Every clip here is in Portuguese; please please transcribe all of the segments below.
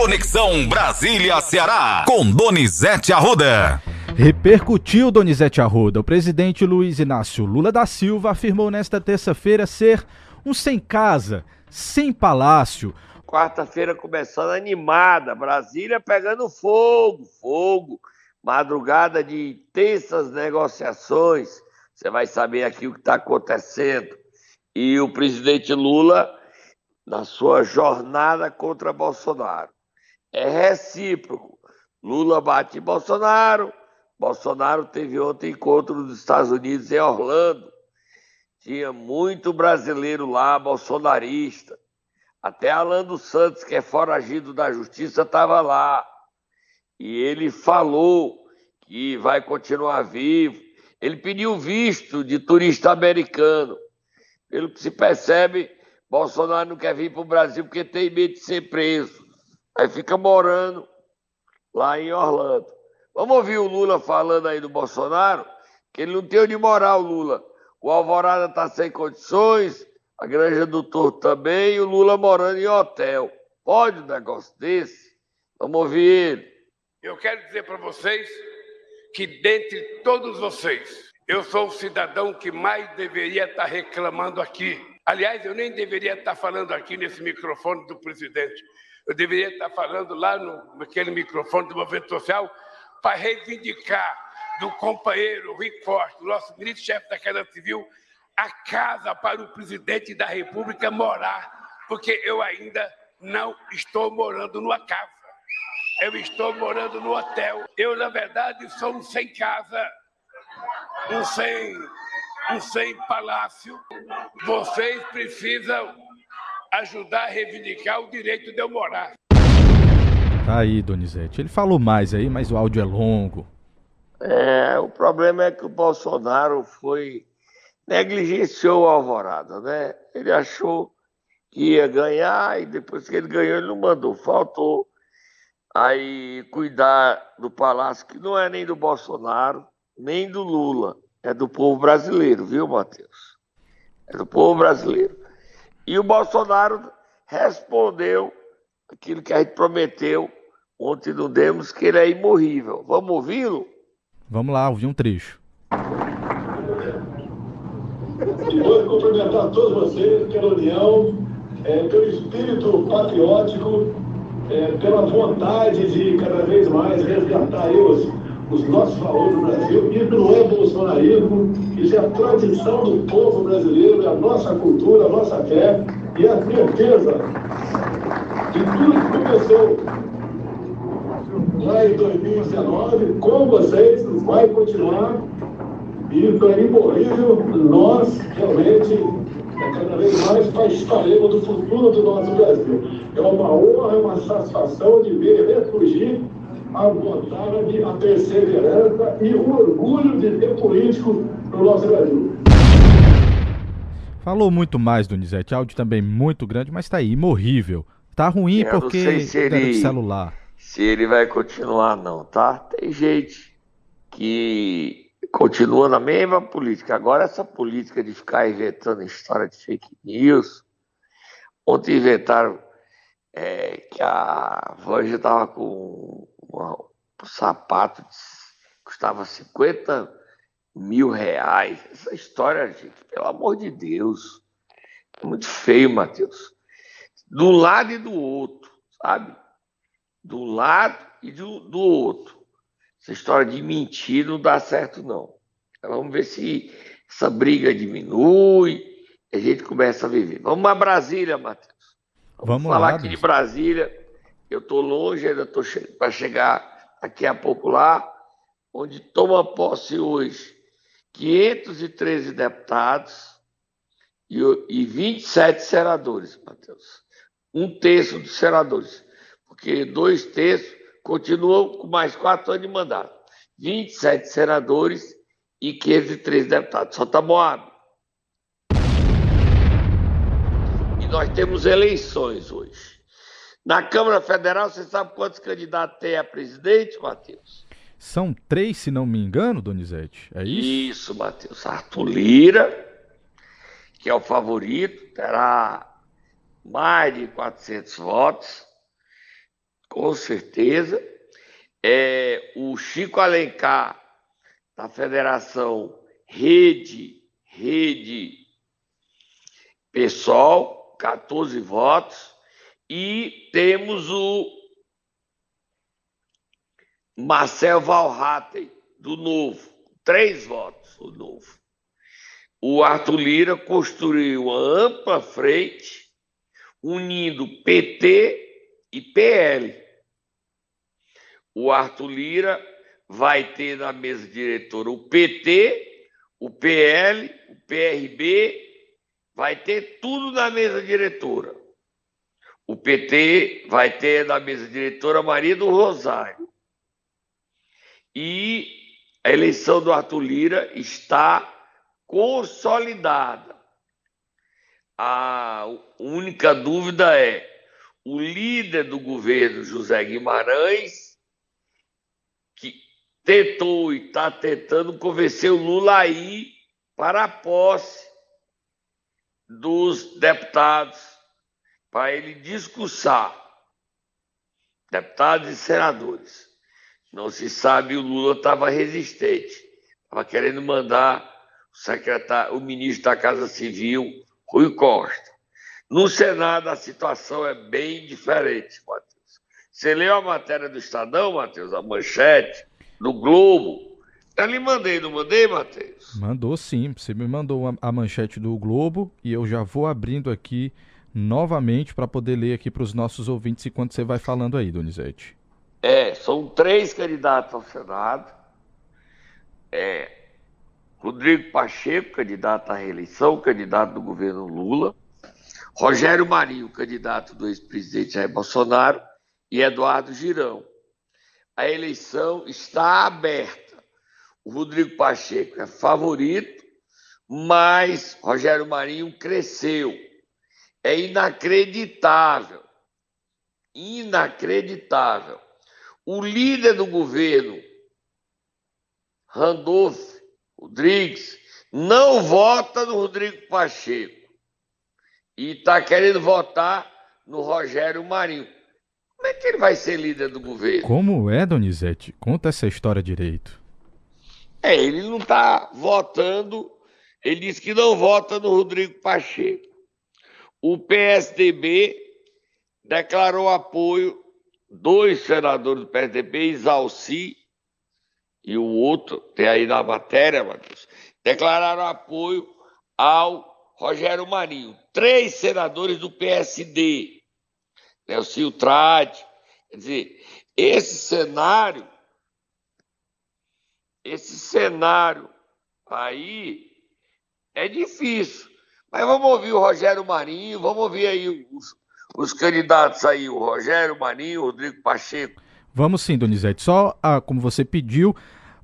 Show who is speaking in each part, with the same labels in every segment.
Speaker 1: Conexão Brasília-Ceará, com Donizete Arruda.
Speaker 2: Repercutiu Donizete Arruda. O presidente Luiz Inácio Lula da Silva afirmou nesta terça-feira ser um sem casa, sem palácio.
Speaker 3: Quarta-feira começando animada, Brasília pegando fogo, fogo. Madrugada de intensas negociações. Você vai saber aqui o que está acontecendo. E o presidente Lula, na sua jornada contra Bolsonaro, é recíproco. Lula bate em Bolsonaro, Bolsonaro teve ontem encontro nos Estados Unidos em Orlando. Tinha muito brasileiro lá, bolsonarista. Até Alan dos Santos, que é foragido da justiça, estava lá. E ele falou que vai continuar vivo. Ele pediu visto de turista americano. Pelo que se percebe, Bolsonaro não quer vir para o Brasil porque tem medo de ser preso. Aí fica morando lá em Orlando. Vamos ouvir o Lula falando aí do Bolsonaro, que ele não tem onde morar, o Lula. O Alvorada está sem condições, a Granja do Torto também, e o Lula morando em hotel. Pode um negócio desse? Vamos ouvir ele.
Speaker 4: Eu quero dizer para vocês que, dentre todos vocês, eu sou o cidadão que mais deveria estar reclamando aqui. Aliás, eu nem deveria estar falando aqui nesse microfone do presidente. Eu deveria estar falando lá no, naquele microfone do movimento social para reivindicar do companheiro Rick Forte, nosso ministro-chefe da Casa Civil, a casa para o presidente da República morar, porque eu ainda não estou morando numa casa. Eu estou morando no hotel. Eu, na verdade, sou um sem casa, um sem, um sem palácio. Vocês precisam ajudar a reivindicar o direito de eu morar.
Speaker 2: Tá aí, Donizete. Ele falou mais aí, mas o áudio é longo.
Speaker 3: É, o problema é que o Bolsonaro foi negligenciou o Alvorada, né? Ele achou que ia ganhar e depois que ele ganhou ele não mandou, faltou aí cuidar do palácio que não é nem do Bolsonaro, nem do Lula, é do povo brasileiro, viu, Matheus? É do povo brasileiro. E o Bolsonaro respondeu aquilo que a gente prometeu ontem no Demos, que ele é imorrível. Vamos ouvi-lo?
Speaker 2: Vamos lá, ouvir um trecho.
Speaker 5: De cumprimentar todos vocês pela união, é, pelo espírito patriótico, é, pela vontade de cada vez mais resgatar os, os nossos valores do Brasil. Isso não é bolsonarismo, isso é a tradição do povo brasileiro, é a nossa cultura, a nossa fé e a certeza de tudo que começou lá em 2019, com vocês, vai continuar. E para imorrível, nós realmente, cada vez mais, participaremos do futuro do nosso Brasil. É uma honra, é uma satisfação de ver ressurgir a vontade, a perseverança e o orgulho de ter político no nosso Brasil.
Speaker 2: Falou muito mais, Donizete. Áudio também muito grande, mas tá aí, imorrível. Tá ruim
Speaker 3: Eu não
Speaker 2: porque
Speaker 3: sei se ele-
Speaker 2: celular.
Speaker 3: se ele vai continuar, não, tá? Tem gente que continua na mesma política. Agora, essa política de ficar inventando história de fake news. Ontem inventaram é, que a Vanja estava com uma- um sapato que custava 50 mil reais. Essa história, gente, pelo amor de Deus. É muito feio, Matheus. Um lado e do outro, sabe? do lado e do, do outro. Essa história de mentir não dá certo, não. Então, vamos ver se essa briga diminui e a gente começa a viver. Vamos a Brasília, Matheus.
Speaker 2: Vamos
Speaker 3: falar
Speaker 2: lá,
Speaker 3: aqui de
Speaker 2: Deus.
Speaker 3: Brasília. Eu estou longe, ainda estou para chegar daqui a pouco lá, onde toma posse hoje 513 deputados e, e 27 senadores, Matheus. Um terço dos senadores, porque dois terços continuam com mais quatro anos de mandato. 27 senadores e 513 deputados. Só está Moab. E nós temos eleições hoje. Na Câmara Federal, você sabe quantos candidatos tem a presidente, Matheus?
Speaker 2: São três, se não me engano, Donizete. É isso?
Speaker 3: Isso, Matheus. Arthur Lira, que é o favorito, terá mais de 400 votos. com certeza. É, o Chico Alencar, da Federação Rede, Rede Pessoal, 14 votos. E temos o Marcel Valraten, do Novo, três votos, o Novo. O Arthur Lira construiu uma ampla frente unindo PT e PL. O Arthur Lira vai ter na mesa diretora o PT, o PL, o PRB, vai ter tudo na mesa diretora. O PT vai ter na mesa diretora Maria do Rosário. E a eleição do Arthur Lira está consolidada. A única dúvida é o líder do governo, José Guimarães, que tentou e está tentando convencer o Lula a ir para a posse dos deputados, para ele discursar, deputados e senadores. Não se sabe, o Lula estava resistente, estava querendo mandar o secretário, o ministro da Casa Civil, Rui Costa. No Senado, a situação é bem diferente, Matheus. Você leu a matéria do Estadão, Matheus, a manchete, do Globo. Eu lhe mandei, não mandei, Matheus?
Speaker 2: Mandou sim. Você me mandou a manchete do Globo e eu já vou abrindo aqui novamente para poder ler aqui para os nossos ouvintes enquanto você vai falando aí, Donizete.
Speaker 3: É, são três candidatos ao Senado. É, Rodrigo Pacheco, candidato à reeleição, candidato do governo Lula. Rogério Marinho, candidato do ex-presidente Jair Bolsonaro. E Eduardo Girão. A eleição está aberta. O Rodrigo Pacheco é favorito, mas Rogério Marinho cresceu. É inacreditável. Inacreditável o líder do governo, Randolph Rodrigues, não vota no Rodrigo Pacheco e está querendo votar no Rogério Marinho. Como é que ele vai ser líder do governo?
Speaker 2: Como é, Donizete? Conta essa história direito.
Speaker 3: É, ele não está votando, ele diz que não vota no Rodrigo Pacheco. O PSDB declarou apoio dois senadores do PSDB, Isalci e o outro, tem aí na matéria, Matheus, declararam apoio ao Rogério Marinho. Três senadores do PSD, Nelson Trade. Quer dizer, esse cenário, esse cenário aí é difícil. Mas vamos ouvir o Rogério Marinho, vamos ouvir aí os, os candidatos aí, o Rogério Maninho, o Rodrigo Pacheco.
Speaker 2: Vamos sim, Donizete. Só ah, como você pediu,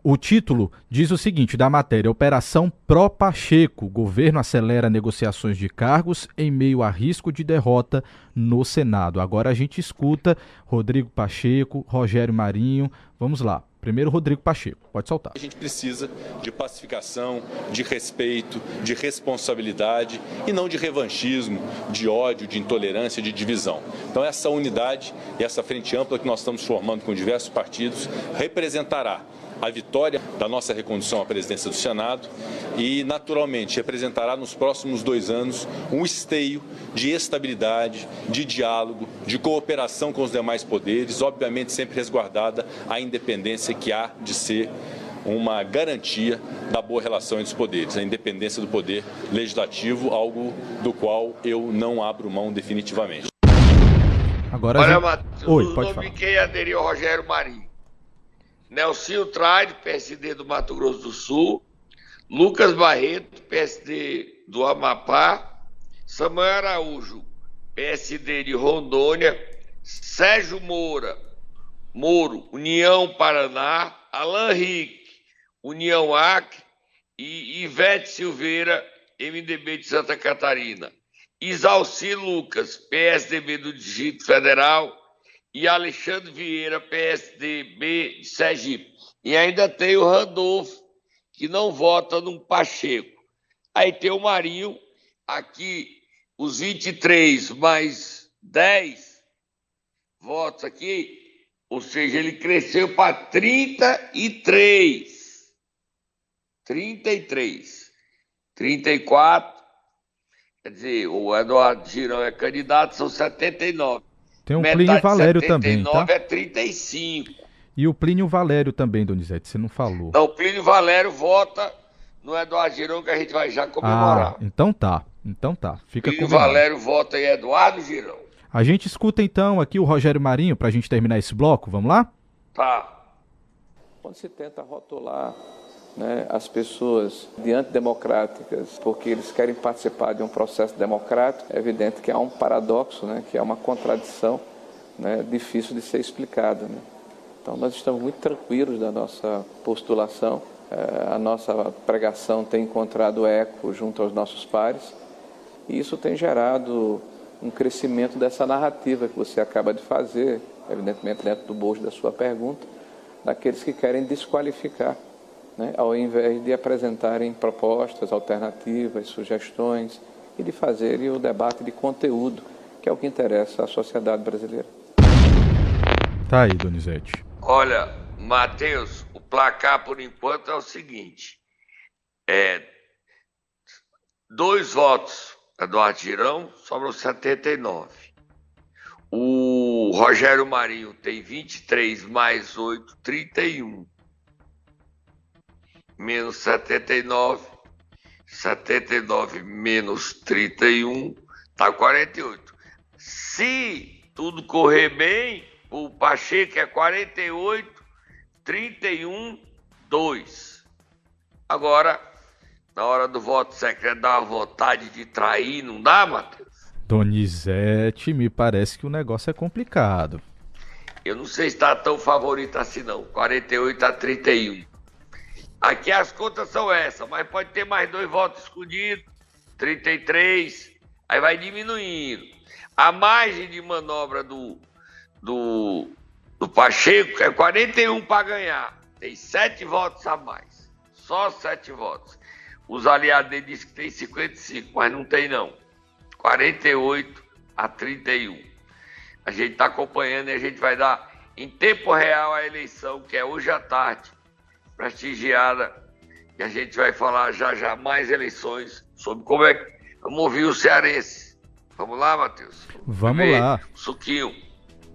Speaker 2: o título diz o seguinte da matéria: Operação Pró Pacheco. Governo acelera negociações de cargos em meio a risco de derrota no Senado. Agora a gente escuta Rodrigo Pacheco, Rogério Marinho. Vamos lá. Primeiro, Rodrigo Pacheco. Pode soltar.
Speaker 6: A gente precisa de pacificação, de respeito, de responsabilidade e não de revanchismo, de ódio, de intolerância, de divisão. Então, essa unidade e essa frente ampla que nós estamos formando com diversos partidos representará a vitória da nossa recondução à presidência do Senado e, naturalmente, representará nos próximos dois anos um esteio de estabilidade, de diálogo, de cooperação com os demais poderes, obviamente sempre resguardada a independência que há de ser uma garantia da boa relação entre os poderes, a independência do poder legislativo, algo do qual eu não abro mão definitivamente.
Speaker 3: Agora Olha, gente... Matheus, Oi, pode falar. quem aderiu ao Rogério Marinho. Nelsinho Trade, PSD do Mato Grosso do Sul, Lucas Barreto, PSD do Amapá, Samuel Araújo, PSD de Rondônia, Sérgio Moura, Moro, União Paraná, Alain Rick, União AC e Ivete Silveira, MDB de Santa Catarina. Isalci Lucas, PSDB do Distrito Federal, e Alexandre Vieira, PSDB de Sergipe. E ainda tem o Randolfo, que não vota no Pacheco. Aí tem o Marinho, aqui os 23 mais 10 votos aqui, Ou seja, ele cresceu para 33. 33. 34. Quer dizer, o Eduardo Girão é candidato, são 79.
Speaker 2: Tem um Metade Plínio Valério também, tá?
Speaker 3: é 35.
Speaker 2: E o Plínio Valério também, Donizete, você não falou.
Speaker 3: Não, o Plínio Valério vota no Eduardo Girão que a gente vai já comemorar.
Speaker 2: Ah, então tá. Então tá. Fica
Speaker 3: Plínio Valério vota em Eduardo Girão.
Speaker 2: A gente escuta então aqui o Rogério Marinho para a gente terminar esse bloco, vamos lá?
Speaker 3: Tá.
Speaker 7: Quando se tenta rotular né, as pessoas de antidemocráticas porque eles querem participar de um processo democrático, é evidente que há um paradoxo, né, que é uma contradição né, difícil de ser explicada. Né? Então nós estamos muito tranquilos da nossa postulação, é, a nossa pregação tem encontrado eco junto aos nossos pares e isso tem gerado um crescimento dessa narrativa que você acaba de fazer, evidentemente dentro do bojo da sua pergunta, daqueles que querem desqualificar, né, ao invés de apresentarem propostas, alternativas, sugestões e de fazerem o debate de conteúdo, que é o que interessa à sociedade brasileira.
Speaker 2: Tá aí, Donizete.
Speaker 3: Olha, Matheus, o placar por enquanto é o seguinte: é dois votos Eduardo Girão, sobram 79. O Rogério Marinho tem 23 mais 8, 31. Menos 79. 79 menos 31 tá 48. Se tudo correr bem, o Pacheco é 48, 31, 2. Agora, na hora do voto secreto dá uma vontade de trair, não dá, Matheus?
Speaker 2: Donizete, me parece que o negócio é complicado.
Speaker 3: Eu não sei se está tão favorito assim não, 48 a 31. Aqui as contas são essas, mas pode ter mais dois votos escondidos, 33, aí vai diminuindo. A margem de manobra do, do, do Pacheco é 41 para ganhar, tem sete votos a mais, só sete votos. Os aliados dele dizem que tem 55, mas não tem não. 48 a 31. A gente está acompanhando e a gente vai dar em tempo real a eleição, que é hoje à tarde, prestigiada. E a gente vai falar já já mais eleições sobre como é que vamos ouvir o cearense. Vamos lá, Matheus?
Speaker 2: Vamos lá.
Speaker 3: Suquinho.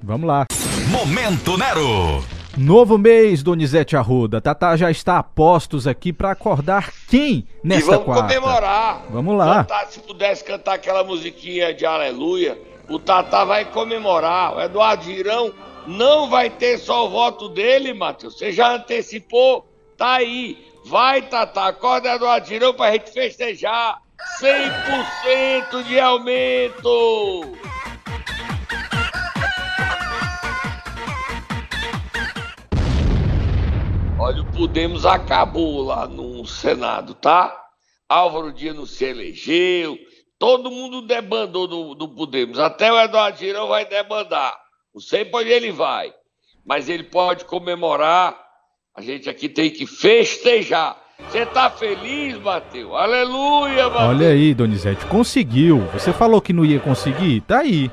Speaker 2: Vamos lá.
Speaker 1: Momento Nero.
Speaker 2: Novo mês, Donizete Arruda. Tatá já está a postos aqui para acordar quem nesta quarta?
Speaker 3: E vamos quarta? comemorar.
Speaker 2: Vamos lá.
Speaker 3: Tatá, se pudesse cantar aquela musiquinha de aleluia, o Tatá vai comemorar. O Eduardo Girão não vai ter só o voto dele, Matheus. Você já antecipou, tá aí. Vai, Tatá, acorda Eduardo Girão pra gente festejar. 100% de aumento! Olha, o Podemos acabou lá no Senado, tá? Álvaro Dias não se elegeu, todo mundo debandou do, do Podemos, até o Eduardo Girão vai debandar. Não sei para onde ele vai, mas ele pode comemorar. A gente aqui tem que festejar. Você tá feliz, Matheus? Aleluia, Matheus.
Speaker 2: Olha aí, Donizete, conseguiu. Você falou que não ia conseguir? Tá aí.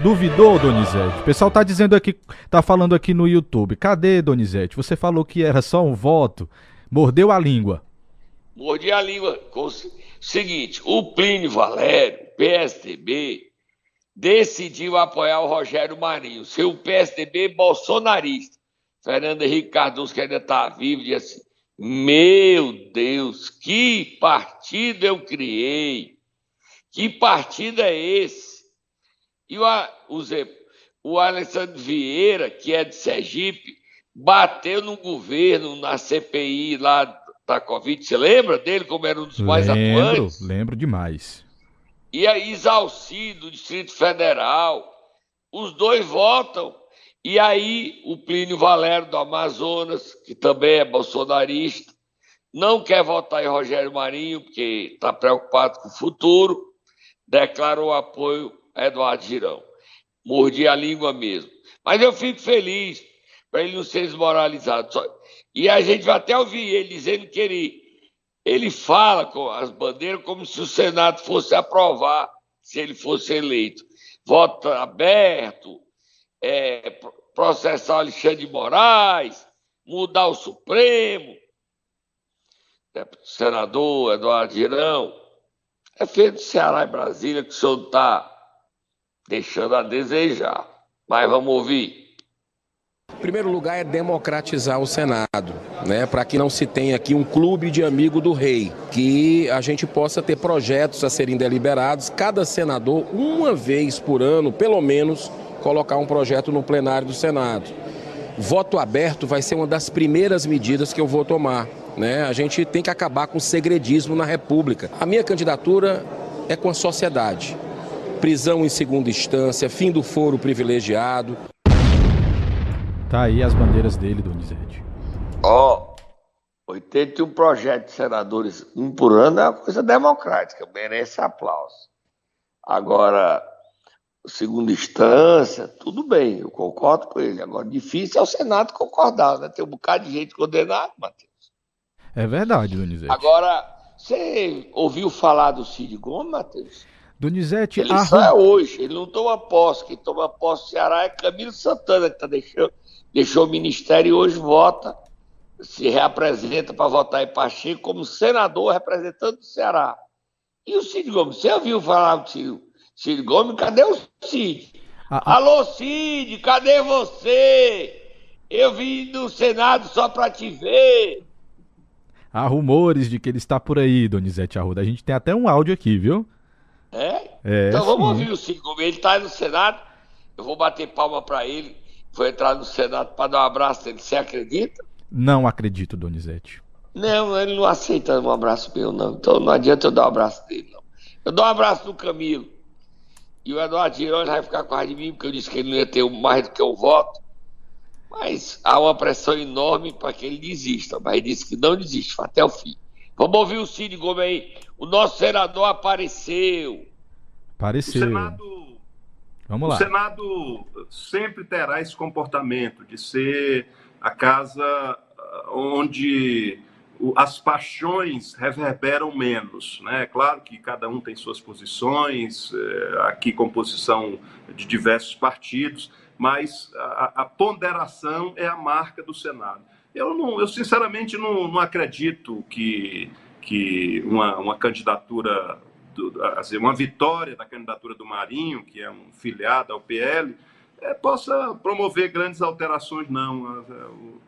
Speaker 2: Duvidou, Donizete? O pessoal tá dizendo aqui, tá falando aqui no YouTube. Cadê, Donizete? Você falou que era só um voto. Mordeu a língua.
Speaker 3: Mordi a língua. Seguinte, o Plínio Valério, PSDB, decidiu apoiar o Rogério Marinho, seu PSDB bolsonarista. Fernando Henrique Cardoso, que ainda está vivo, disse assim: Meu Deus, que partido eu criei! Que partido é esse? E o, o, Zé, o Alessandro Vieira, que é de Sergipe, bateu no governo, na CPI lá da Covid. Você lembra dele como era um dos mais
Speaker 2: lembro,
Speaker 3: atuantes?
Speaker 2: Lembro demais.
Speaker 3: E a Isalci, do Distrito Federal. Os dois votam. E aí o Plínio Valério do Amazonas, que também é bolsonarista, não quer votar em Rogério Marinho, porque está preocupado com o futuro, declarou apoio Eduardo Girão. Mordi a língua mesmo. Mas eu fico feliz para ele não ser desmoralizado. E a gente vai até ouvir ele dizendo que ele, ele fala com as bandeiras como se o Senado fosse aprovar se ele fosse eleito. Voto aberto, é, processar o Alexandre de Moraes, mudar o Supremo. Senador Eduardo Girão, é feito Ceará e Brasília que o senhor está deixando a desejar. Mas vamos ouvir.
Speaker 8: Em primeiro lugar é democratizar o Senado, né, para que não se tenha aqui um clube de amigo do rei, que a gente possa ter projetos a serem deliberados, cada senador uma vez por ano, pelo menos, colocar um projeto no plenário do Senado. Voto aberto vai ser uma das primeiras medidas que eu vou tomar. Né? A gente tem que acabar com o segredismo na República. A minha candidatura é com a sociedade. Prisão em segunda instância, fim do foro privilegiado.
Speaker 2: Tá aí as bandeiras dele, Donizete.
Speaker 3: Ó, oh, 81 projetos de senadores, um por ano, é uma coisa democrática, merece aplauso. Agora, segunda instância, tudo bem, eu concordo com ele. Agora, difícil é o Senado concordar, né? Tem um bocado de gente condenada, Matheus.
Speaker 2: É verdade, Donizete.
Speaker 3: Agora, você ouviu falar do Cid Gomes, Matheus?
Speaker 2: Donizete...
Speaker 3: Ele só é hoje, ele não toma posse. Quem toma posse do Ceará é Camilo Santana, que tá deixando, deixou o ministério e hoje vota, se reapresenta para votar em Pacheco como senador representando o Ceará. E o Cid Gomes? Você ouviu falar do Cid, Cid Gomes? Cadê o Cid? Ah. Alô, Cid, cadê você? Eu vim do Senado só para te ver.
Speaker 2: Há rumores de que ele está por aí, Donizete Arruda. A gente tem até um áudio aqui, viu?
Speaker 3: É? é então vamos ouvir o Cid Gomes. Ele está no Senado. Eu vou bater palma para ele. Vou entrar no Senado para dar um abraço dele. Você acredita?
Speaker 2: Não acredito, Donizete.
Speaker 3: Não, ele não aceita um abraço meu, não. Então não adianta eu dar um abraço dele, não. Eu dou um abraço no Camilo. E o Eduardo Girões vai ficar com a de mim, porque eu disse que ele não ia ter mais do que eu voto. Mas há uma pressão enorme para que ele desista. Mas ele disse que não desiste, até o fim. Vamos ouvir o Cid Gomes aí. O nosso senador apareceu.
Speaker 2: Apareceu.
Speaker 9: O Senado, Vamos lá. O Senado sempre terá esse comportamento de ser a casa ah, onde as paixões reverberam menos. Né? É claro que cada um tem suas posições, eh, aqui composição de diversos partidos, mas a, a, ponderação é a marca do Senado. Eu, não, eu sinceramente não, não acredito que, que uma, uma candidatura, do, assim, uma vitória da candidatura do Marinho, que é um filiado ao PL, é, possa promover grandes alterações, não.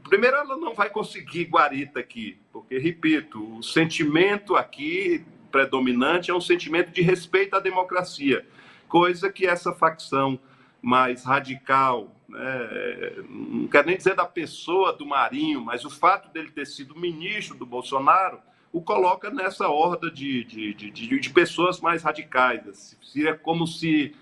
Speaker 9: Primeiro, ela não vai conseguir guarita aqui, porque, repito, o sentimento aqui predominante é um sentimento de respeito à democracia, coisa que essa facção mais radical, né? não quero nem dizer da pessoa do Marinho, mas o fato dele ter sido ministro do Bolsonaro o coloca nessa horda de, de, de, de, pessoas mais radicais. Seria como se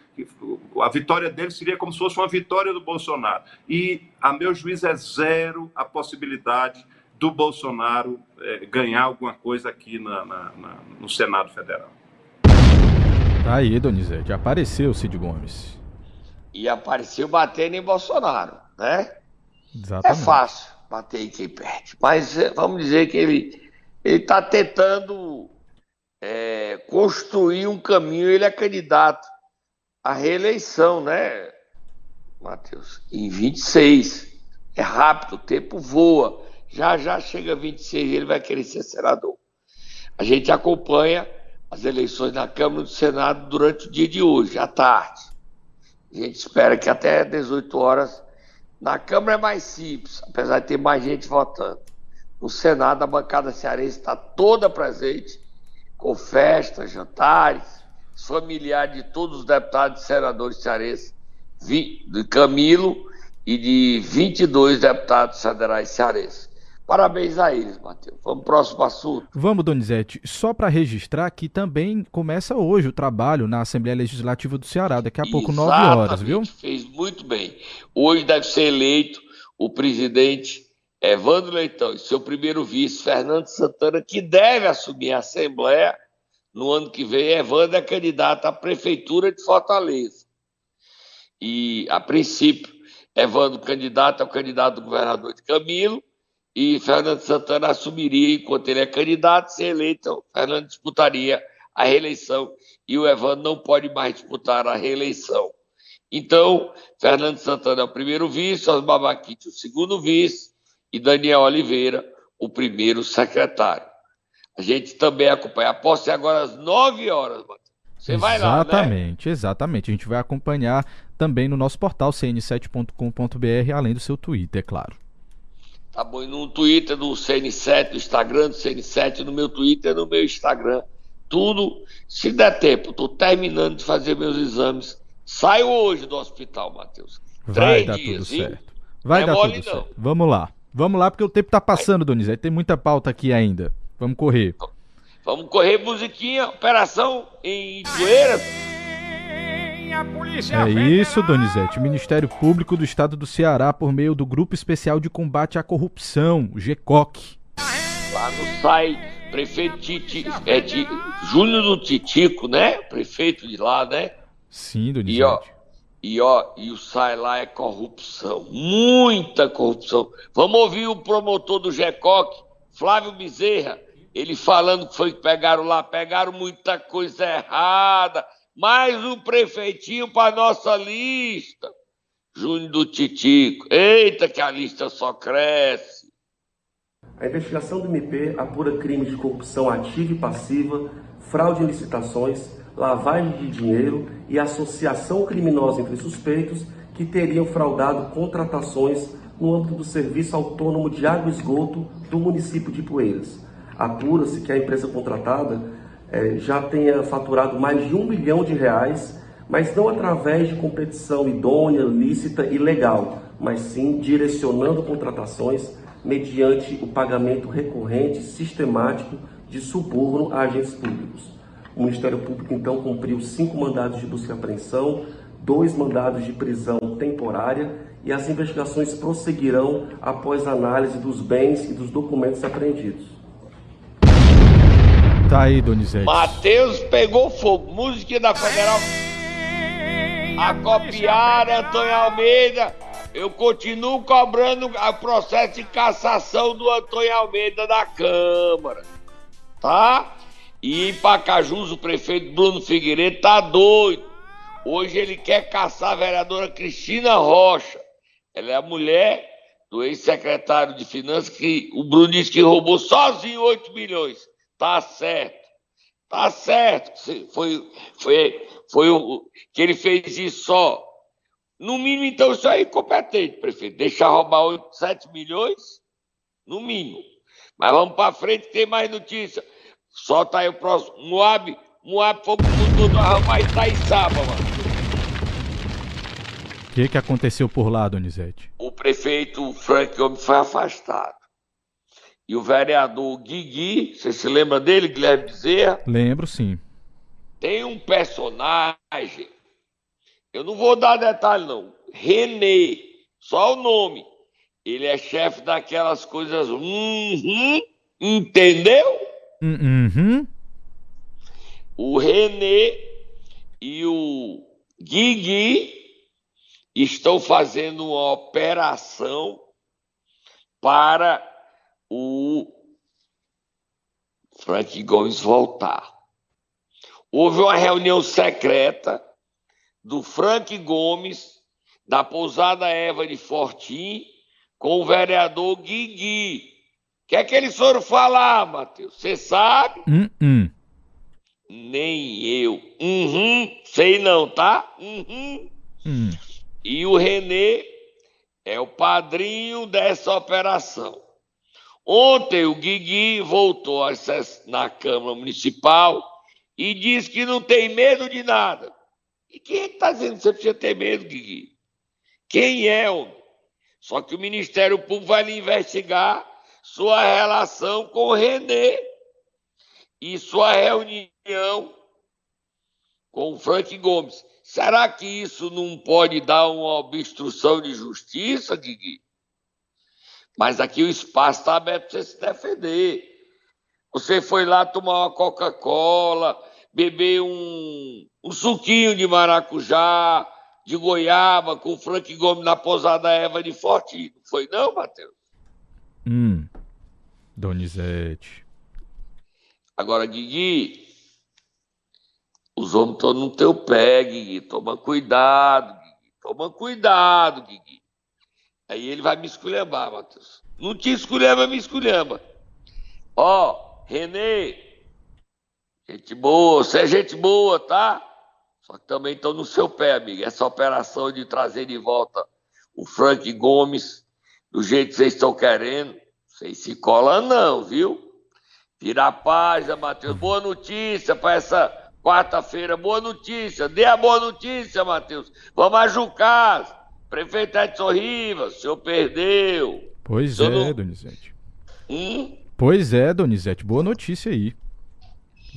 Speaker 9: a vitória dele seria como se fosse uma vitória do Bolsonaro. E, a meu juiz, é zero a possibilidade do Bolsonaro é, ganhar alguma coisa aqui na, na, na, no Senado Federal.
Speaker 2: Tá aí, Donizete, apareceu Cid Gomes
Speaker 3: e apareceu batendo em Bolsonaro, né? É
Speaker 2: Exatamente.
Speaker 3: É fácil bater em quem perde, mas eh, vamos dizer que ele ele está tentando é, construir um caminho. Ele é candidato à reeleição, né, Matheus? Em 26. É rápido, o tempo voa. Já já chega 26 e ele vai querer ser senador. A gente acompanha as eleições na Câmara e do Senado durante o dia de hoje, à tarde. A gente espera que até 18 horas. Na Câmara é mais simples, apesar de ter mais gente votando. No Senado, a bancada cearense está toda presente, com festas, jantares, familiares de todos os deputados e senadores cearenses, de Camilo e de 22 deputados federais cearenses. Parabéns a eles, Matheus. Vamos pro próximo assunto.
Speaker 2: Vamos, Donizete. Só para registrar que também começa hoje o trabalho na Assembleia Legislativa do Ceará, daqui a pouco, nove horas, viu?
Speaker 3: Fez muito bem. Hoje deve ser eleito o presidente Evandro Leitão e seu primeiro vice, Fernando Santana, que deve assumir a Assembleia no ano que vem. Evandro é candidato à Prefeitura de Fortaleza. E, a princípio, Evandro candidato é o candidato do governador de Camilo e Fernando Santana assumiria enquanto ele é candidato, se eleito, Fernando disputaria a reeleição e o Evandro não pode mais disputar a reeleição. Então, Fernando Santana é o primeiro vice, Osmar Baquite o segundo vice e Daniel Oliveira o primeiro secretário. A gente também acompanha. A posse é agora às 9 horas, Matheus. Você vai
Speaker 2: lá, né? Exatamente, exatamente. A gente vai acompanhar também no nosso portal cn7.com.br, além do seu Twitter, é claro.
Speaker 3: Tá bom, e no Twitter do CN7, no Instagram do CN7, no meu Twitter, no meu Instagram. Tudo, se der tempo, tô terminando de fazer meus exames. Saio hoje do hospital, Matheus.
Speaker 2: Vai Três dar dias, tudo certo. Vai é dar tudo não. certo. Vamos lá. Vamos lá, porque o tempo tá passando, Donizete. Tem muita pauta aqui ainda. Vamos correr.
Speaker 3: Vamos correr, musiquinha, operação em Poeiras.
Speaker 2: É isso, Donizete. O Ministério Público do Estado do Ceará, por meio do Grupo Especial de Combate à Corrupção, o GECOC.
Speaker 3: Lá no SAI, prefeito Titi, é de Júnior do Titico, né? Prefeito de lá, né?
Speaker 2: Sim, Donizete.
Speaker 3: E ó, e ó, e o SAI lá é corrupção, muita corrupção. Vamos ouvir o promotor do GECOC, Flávio Bezerra, ele falando que foi que pegaram lá, pegaram muita coisa errada, mais um prefeitinho para nossa lista. Júnior do Titico. Eita, que a lista só cresce.
Speaker 10: A investigação do MP apura crimes de corrupção ativa e passiva, fraude em licitações, lavagem de dinheiro e associação criminosa entre suspeitos que teriam fraudado contratações no âmbito do Serviço Autônomo de Água e Esgoto do município de Poeiras apura-se que a empresa contratada é, já tenha faturado mais de um bilhão de reais, mas não através de competição idônea, lícita e legal, mas sim direcionando contratações mediante o pagamento recorrente sistemático de suborno a agentes públicos. O Ministério Público então cumpriu cinco mandados de busca e apreensão, dois mandados de prisão temporária e as investigações prosseguirão após análise dos bens e dos documentos apreendidos.
Speaker 2: Tá aí, Donizete.
Speaker 3: Matheus pegou fogo. Música da Federal. A copiar Antônio Almeida. Eu continuo cobrando o processo de cassação do Antônio Almeida da Câmara. Tá? E em Pacajus, o prefeito Bruno Figueiredo tá doido. Hoje ele quer caçar a vereadora Cristina Rocha. Ela é a mulher do ex-secretário de Finanças que o que roubou sozinho 8 milhões. Tá certo. Tá certo. Foi, foi, foi o que ele fez isso só. No mínimo, então, isso é incompetente, prefeito. Deixar roubar 8, 7 milhões, no mínimo. Mas vamos para frente, tem mais notícia. Solta aí o próximo. Moab, Moab foi pro mundo arrumar Itaiçaba, mano.
Speaker 2: O que, que aconteceu por lá, Donizete?
Speaker 3: O prefeito Frank Gomes foi afastado. E o vereador Guigui, você se lembra dele, Guilherme Bezerra?
Speaker 2: Lembro, sim.
Speaker 3: Tem um personagem, eu não vou dar detalhe não, Renê, só o nome. Ele é chefe daquelas coisas, uhum, entendeu?
Speaker 2: Uhum.
Speaker 3: O Renê e o Guigui estão fazendo uma operação para o Frank Gomes voltar. Houve uma reunião secreta do Frank Gomes, da pousada Eva de Fortim, com o vereador Guigui. O que é que eles foram falar, Matheus? Você sabe?
Speaker 2: Uh -uh.
Speaker 3: Nem eu. Uhum, sei não, tá? Uhum.
Speaker 2: Hum.
Speaker 3: E o Renê é o padrinho dessa operação. Ontem o Guigui voltou na Câmara Municipal e disse que não tem medo de nada. E quem é está dizendo que você precisa ter medo, Guigui? Quem é, homem? Só que o Ministério Público vai lhe investigar sua relação com o Renê e sua reunião com o Frank Gomes. Será que isso não pode dar uma obstrução de justiça, Guigui? Mas aqui o espaço está aberto para você se defender. Você foi lá tomar uma Coca-Cola, beber um, um suquinho de maracujá, de goiaba, com o Frank Gomes na pousada Eva de Forte. Não foi não, Matheus?
Speaker 2: Hum, Donizete.
Speaker 3: Agora, Guigui, os homens estão no teu pé, Guigui. Toma cuidado, Guigui. Toma cuidado, Guigui. Aí ele vai me esculhambar, Matheus. Não te esculhamba, me esculhamba. Ó, Renê, gente boa, você é gente boa, tá? Só que também estão no seu pé, amigo. Essa operação de trazer de volta o Frank Gomes, do jeito que vocês estão querendo, vocês se colam não, viu? Tira a página, Matheus. Boa notícia para essa quarta-feira. Boa notícia. Dê a boa notícia, Matheus. Vamos ajucar. Prefeito Edson Rivas, o senhor perdeu.
Speaker 2: Pois é, não... Donizete. Hum? Pois é, Donizete. Boa notícia aí.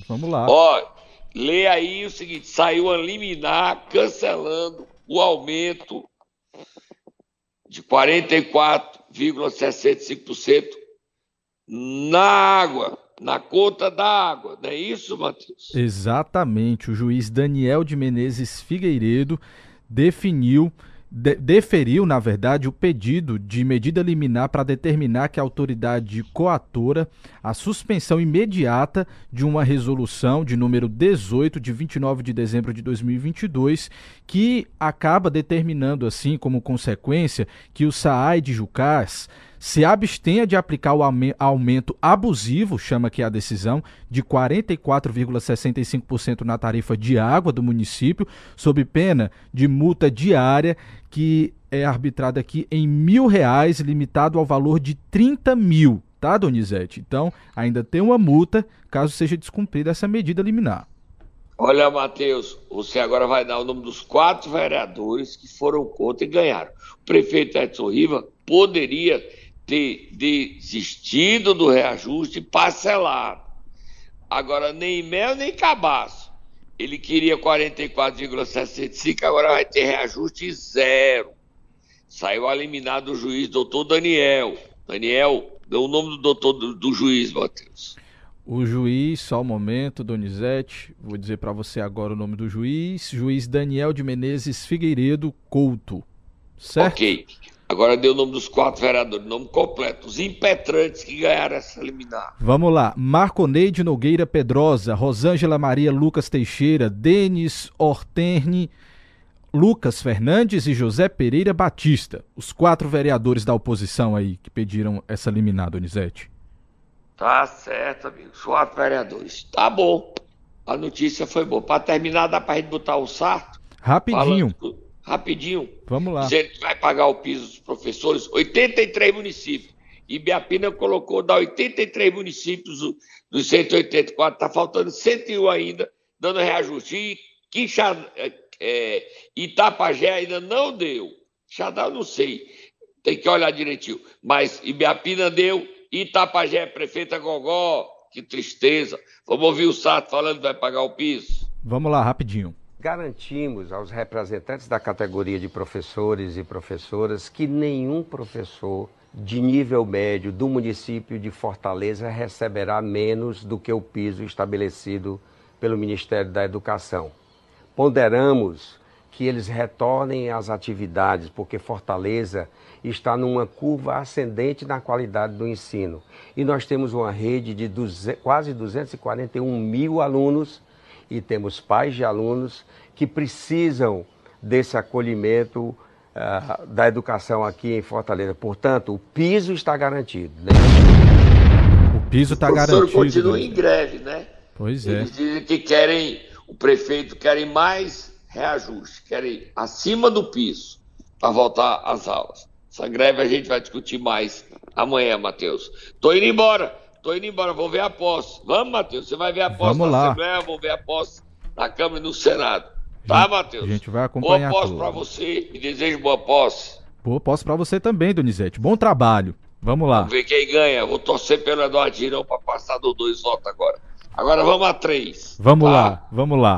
Speaker 2: Vamos lá.
Speaker 3: Ó, lê aí o seguinte: saiu a liminar cancelando o aumento de 44,65% na água na conta da água, não é isso, Matheus?
Speaker 2: Exatamente. O juiz Daniel de Menezes Figueiredo definiu de, deferiu, na verdade, o pedido de medida liminar para determinar que a autoridade coatora a suspensão imediata de uma resolução de número 18 de 29 de dezembro de 2022, que acaba determinando assim como consequência que o SAAI de Jucás se abstenha de aplicar o aumento abusivo, chama que é a decisão, de 44,65% na tarifa de água do município, sob pena de multa diária que é arbitrada aqui em mil reais, limitado ao valor de 30 mil, tá, Donizete? Então, ainda tem uma multa caso seja descumprida essa medida liminar.
Speaker 3: Olha, Matheus, você agora vai dar o nome dos quatro vereadores que foram contra e ganharam. O prefeito Edson Riva poderia ter desistido do reajuste parcelado. Agora, nem mel nem cabaço. Ele queria 44,65, agora vai ter reajuste zero. Saiu eliminado o juiz doutor Daniel. Daniel, deu o nome do doutor do, do juiz, Matheus.
Speaker 2: O juiz, só um momento, Donizete, vou dizer para você agora o nome do juiz, juiz Daniel de Menezes Figueiredo Couto, certo?
Speaker 3: Ok. Agora deu o nome dos quatro vereadores, nome completo, os impetrantes que ganharam essa liminar.
Speaker 2: Vamos lá. Marconeide Nogueira Pedrosa, Rosângela Maria Lucas Teixeira, Denis Orterne, Lucas Fernandes e José Pereira Batista. Os quatro vereadores da oposição aí que pediram essa liminar, Donizete.
Speaker 3: Tá certo, amigo. Os quatro vereadores. Tá bom. A notícia foi boa. Para terminar, dá pra gente botar o sarto?
Speaker 2: Rapidinho.
Speaker 3: Falando rapidinho.
Speaker 2: Vamos lá.
Speaker 3: Dizendo que vai pagar o piso dos professores, 83 municípios. E Biapina colocou da 83 municípios dos 184, está faltando 101 ainda, dando reajuste. E Quixá, é, é, Itapajé ainda não deu. Xadá eu não sei, tem que olhar direitinho. Mas Ibiapina deu, Itapajé, prefeita Gogó, que tristeza. Vamos ouvir o Sato falando que vai pagar o piso.
Speaker 2: Vamos lá, rapidinho
Speaker 11: garantimos aos representantes da categoria de professores e professoras que nenhum professor de nível médio do município de Fortaleza receberá menos do que o piso estabelecido pelo Ministério da Educação. Ponderamos que eles retornem às atividades, porque Fortaleza está numa curva ascendente na qualidade do ensino. E nós temos uma rede de quase 241 mil alunos e temos pais de alunos que precisam desse acolhimento uh, da educação aqui em Fortaleza. Portanto, o piso está garantido. Né?
Speaker 2: O piso está garantido. O
Speaker 3: professor continua em greve, né?
Speaker 2: Pois é.
Speaker 3: Eles dizem que querem, o prefeito querem mais reajuste, querem acima do piso para voltar às aulas. Essa greve a gente vai discutir mais amanhã, Matheus. Tô indo embora. Tô indo embora, vou ver a posse. Vamos, Matheus, você vai ver a posse
Speaker 2: Vamos
Speaker 3: na
Speaker 2: lá.
Speaker 3: Assembleia, vou ver a posse na Câmara e no Senado. Tá, Matheus?
Speaker 2: A gente vai acompanhar
Speaker 3: Boa posse para você e desejo boa posse.
Speaker 2: Boa posse para você também, Donizete. Bom trabalho. Vamos lá.
Speaker 3: Vamos ver quem ganha. Vou torcer pelo Eduardo Girão para passar do dois votos agora. Agora vamos a três.
Speaker 2: Vamos tá? lá, vamos lá.